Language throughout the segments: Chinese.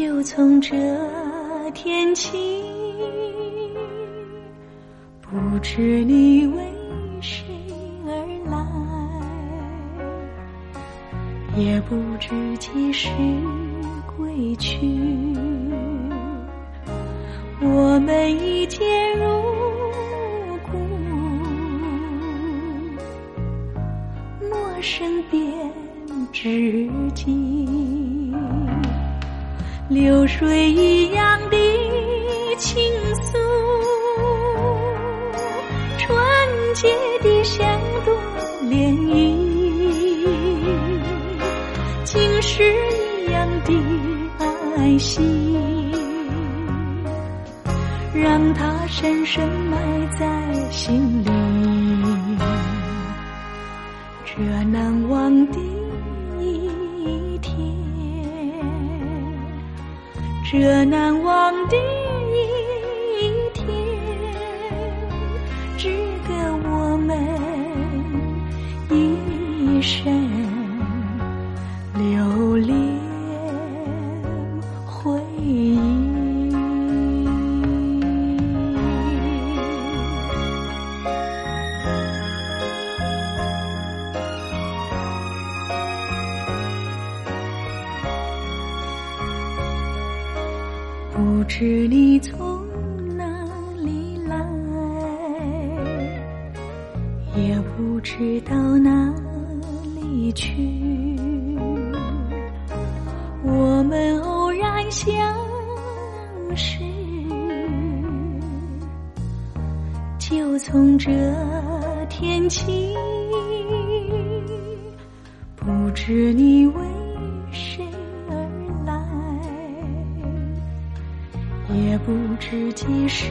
就从这天起。不知你为谁而来。也不知几时归去，我们一见如故，陌生变知己，流水一样的倾诉，纯洁的像朵涟漪。竟是一样的爱惜，让它深深埋在心这难忘的从这天起。不知你为谁而来，也不知几时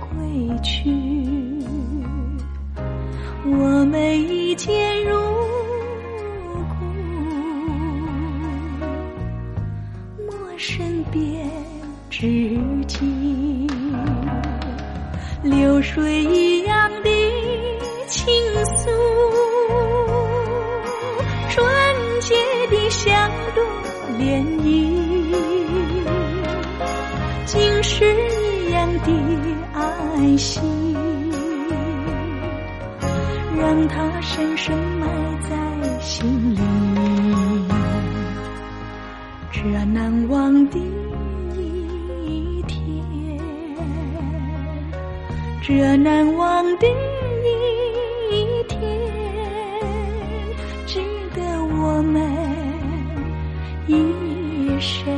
归去。我们一见如身边知己，流水这难忘的一天，这难忘的一天，值得我们一生。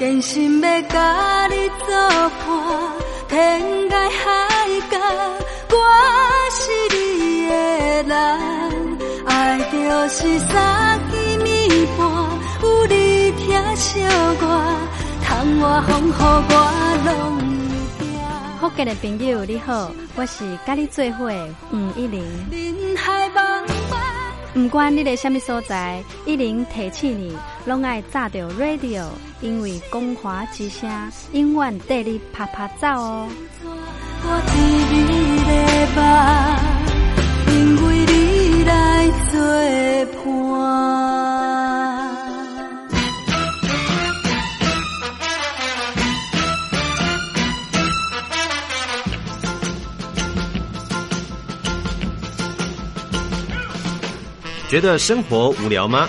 真心要甲你作伴，天涯海角，我是你的人。爱就是三更暝半，有你听小歌，窗外风雨我拢会惊。福建的朋友你好，我是甲你做伙吴一玲。人海茫茫。不管你在什么所在，一玲提起你，拢爱炸着 radio，因为光华之声永远带你啪啪走哦。因为你来作伴。觉得生活无聊吗？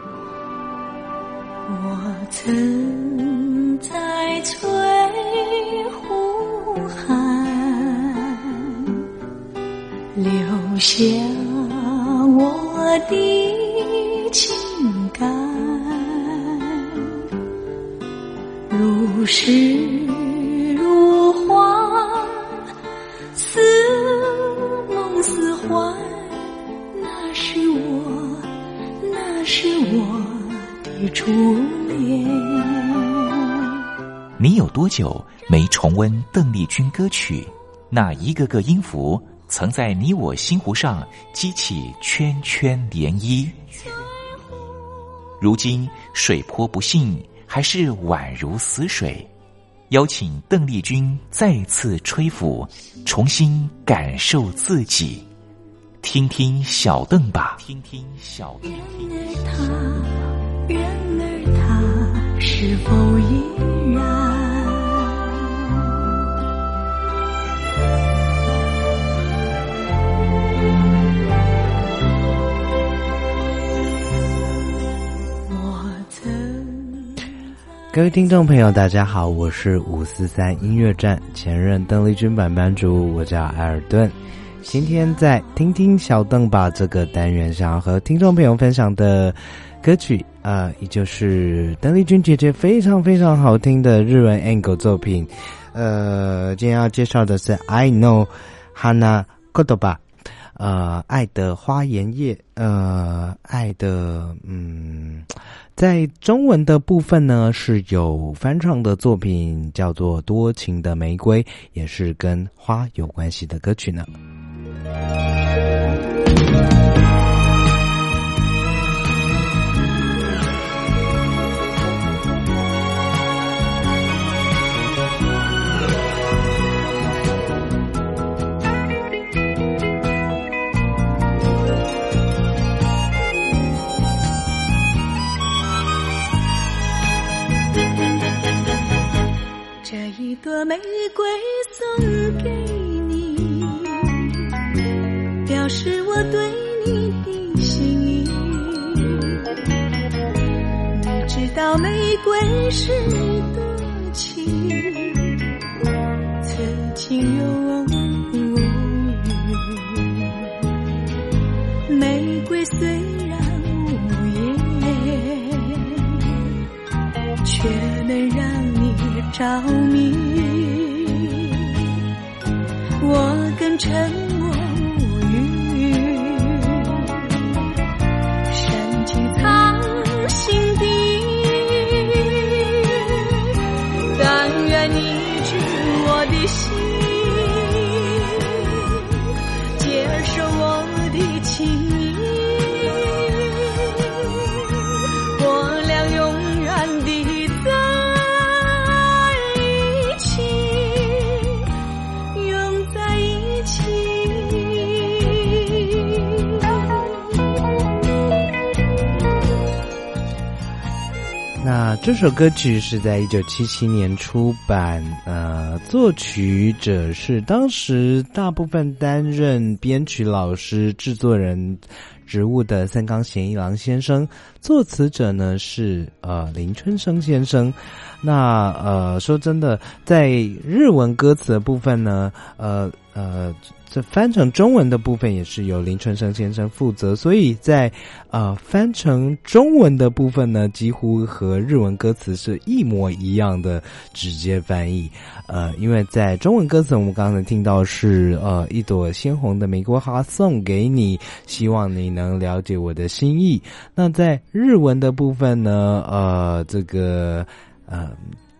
我曾在翠湖畔留下我的情感，如诗初恋。你有多久没重温邓丽君歌曲？那一个个音符，曾在你我心湖上激起圈圈涟漪。如今水波不兴，还是宛如死水。邀请邓丽君再次吹拂，重新感受自己。听听小邓吧，听听小邓。是否依然？我曾各位听众朋友大家好我是五四三音乐站前任邓丽君版班主我叫艾尔顿。今天在听听小邓吧这个单元想要和听众朋友分享的歌曲啊，也就是邓丽君姐姐非常非常好听的日文 angle 作品。呃，今天要介绍的是 I Know Hana Kodoba。呃，爱的花颜叶，呃，爱的，嗯，在中文的部分呢是有翻唱的作品，叫做《多情的玫瑰》，也是跟花有关系的歌曲呢。she 这首歌曲是在一九七七年出版，呃，作曲者是当时大部分担任编曲老师、制作人职务的三冈贤一郎先生，作词者呢是呃林春生先生。那呃，说真的，在日文歌词的部分呢，呃呃，这翻成中文的部分也是由林春生先生负责，所以在呃翻成中文的部分呢，几乎和日文歌词是一模一样的直接翻译。呃，因为在中文歌词，我们刚才听到是呃一朵鲜红的玫瑰花送给你，希望你能了解我的心意。那在日文的部分呢，呃，这个。呃，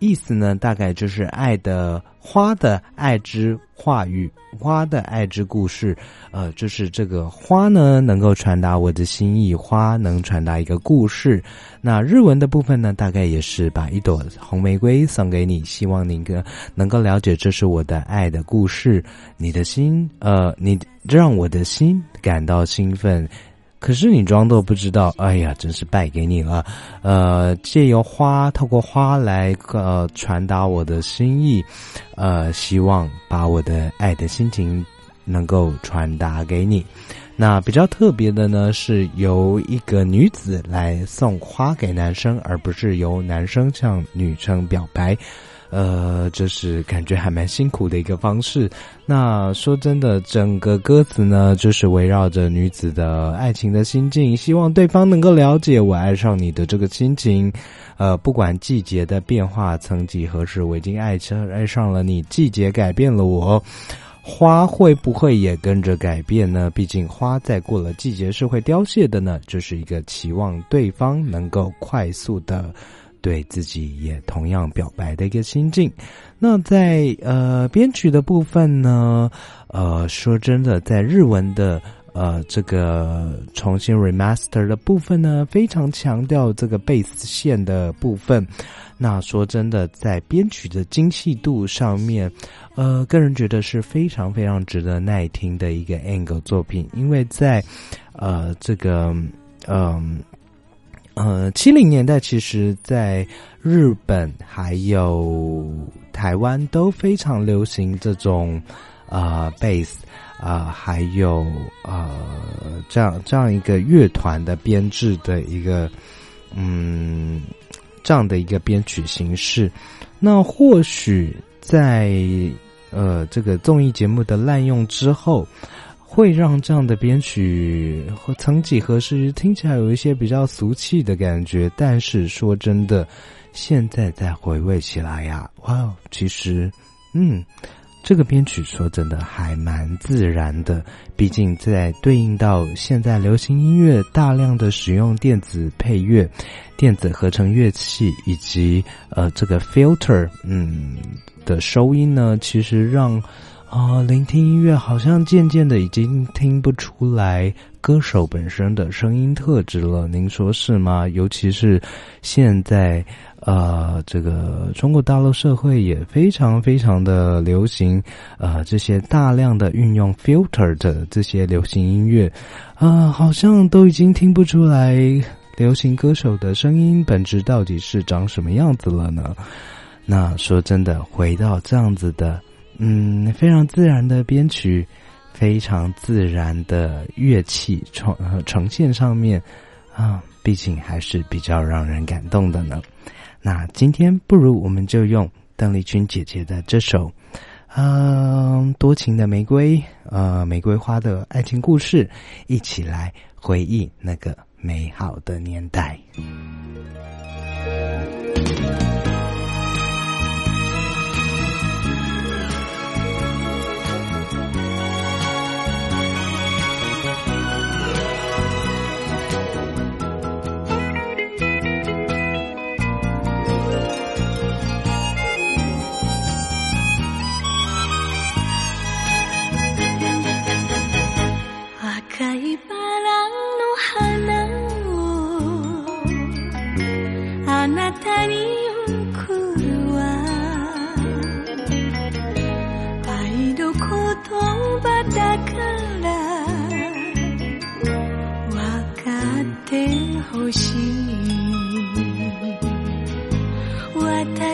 意思呢，大概就是爱的花的爱之话语，花的爱之故事。呃，就是这个花呢，能够传达我的心意，花能传达一个故事。那日文的部分呢，大概也是把一朵红玫瑰送给你，希望你个能够了解这是我的爱的故事。你的心，呃，你让我的心感到兴奋。可是你装作不知道，哎呀，真是败给你了。呃，借由花，透过花来呃传达我的心意，呃，希望把我的爱的心情能够传达给你。那比较特别的呢，是由一个女子来送花给男生，而不是由男生向女生表白。呃，这是感觉还蛮辛苦的一个方式。那说真的，整个歌词呢，就是围绕着女子的爱情的心境，希望对方能够了解我爱上你的这个心情。呃，不管季节的变化，曾几何时，我已经爱上爱上了你。季节改变了我，花会不会也跟着改变呢？毕竟花在过了季节是会凋谢的呢。这是一个期望对方能够快速的。对自己也同样表白的一个心境。那在呃编曲的部分呢，呃说真的，在日文的呃这个重新 remaster 的部分呢，非常强调这个贝斯线的部分。那说真的，在编曲的精细度上面，呃，个人觉得是非常非常值得耐听的一个 angle 作品，因为在呃这个嗯。呃七零年代其实，在日本还有台湾都非常流行这种啊贝斯啊，还有呃这样这样一个乐团的编制的一个嗯这样的一个编曲形式。那或许在呃这个综艺节目的滥用之后，会让这样的编曲和曾几何时听起来有一些比较俗气的感觉。但是说真的，现在再回味起来呀，哇，其实嗯。这个编曲说真的还蛮自然的，毕竟在对应到现在流行音乐大量的使用电子配乐、电子合成乐器以及呃这个 filter 嗯的收音呢，其实让啊聆听音乐好像渐渐的已经听不出来歌手本身的声音特质了。您说是吗？尤其是现在。呃，这个中国大陆社会也非常非常的流行，呃，这些大量的运用 filter 的这些流行音乐，啊，好像都已经听不出来流行歌手的声音本质到底是长什么样子了呢？那说真的，回到这样子的，嗯，非常自然的编曲，非常自然的乐器呈呈现上面，啊，毕竟还是比较让人感动的呢。那今天不如我们就用邓丽君姐姐的这首，嗯，多情的玫瑰，呃，玫瑰花的爱情故事，一起来回忆那个美好的年代。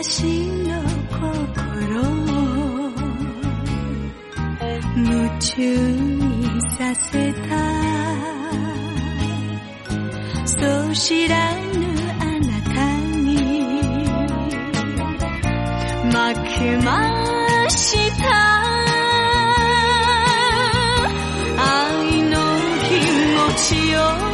私の心を夢中にさせた。そう知らぬあなたに負けました。愛の気持ちを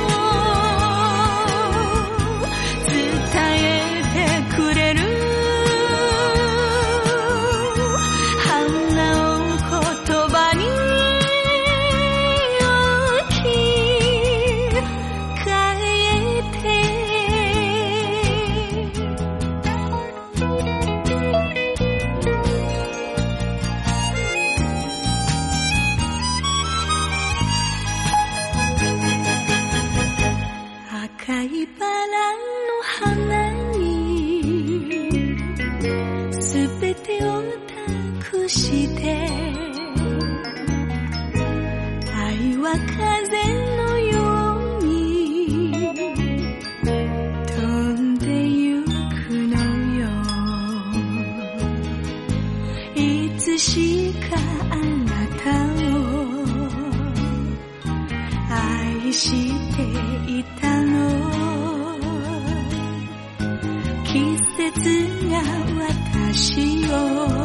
てを託して愛は風咿哟